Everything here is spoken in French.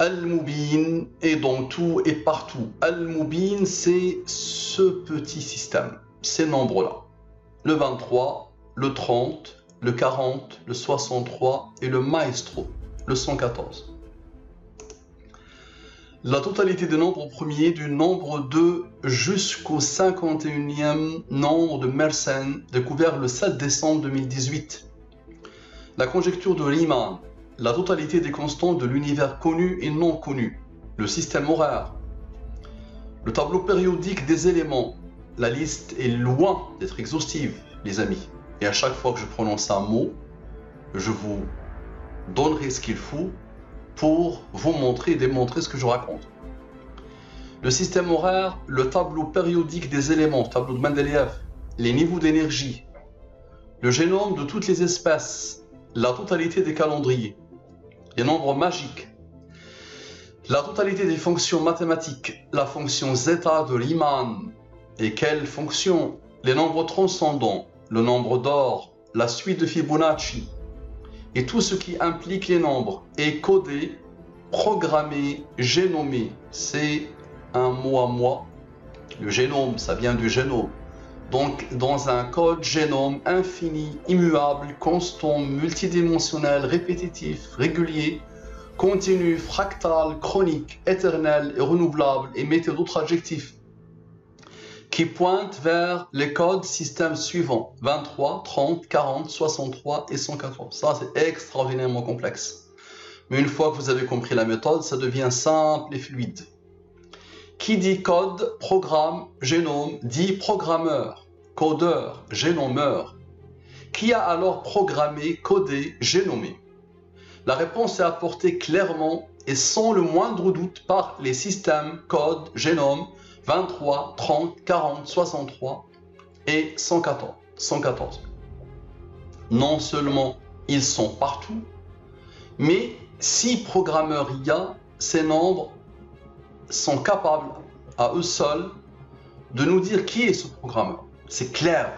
Al-Mubin est dans tout et partout. Al-Mubin, c'est ce petit système, ces nombres-là. Le 23, le 30, le 40, le 63 et le maestro, le 114. La totalité des nombres premiers du nombre 2 jusqu'au 51e nombre de Mersenne découvert le 7 décembre 2018. La conjecture de Riemann, la totalité des constantes de l'univers connu et non connu, le système horaire, le tableau périodique des éléments, la liste est loin d'être exhaustive, les amis. Et à chaque fois que je prononce un mot, je vous donnerai ce qu'il faut pour vous montrer et démontrer ce que je raconte. Le système horaire, le tableau périodique des éléments, tableau de Mendeleev, les niveaux d'énergie, le génome de toutes les espèces, la totalité des calendriers, les nombres magiques, la totalité des fonctions mathématiques, la fonction zeta de Riemann, et quelles fonctions, les nombres transcendants, le nombre d'or, la suite de Fibonacci, et tout ce qui implique les nombres est codé, programmé, génomé. C'est un mot à moi. Le génome, ça vient du génome. Donc, dans un code génome infini, immuable, constant, multidimensionnel, répétitif, régulier, continu, fractal, chronique, éternel et renouvelable, et mettez d'autres adjectifs qui pointe vers les codes systèmes suivants 23, 30, 40, 63 et 114. Ça, c'est extraordinairement complexe. Mais une fois que vous avez compris la méthode, ça devient simple et fluide. Qui dit code, programme, génome, dit programmeur, codeur, génomeur. Qui a alors programmé, codé, génomé La réponse est apportée clairement et sans le moindre doute par les systèmes, code, génome, 23, 30, 40, 63 et 114. 114. Non seulement ils sont partout, mais si programmeurs il y a, ces nombres sont capables à eux seuls de nous dire qui est ce programmeur. C'est clair.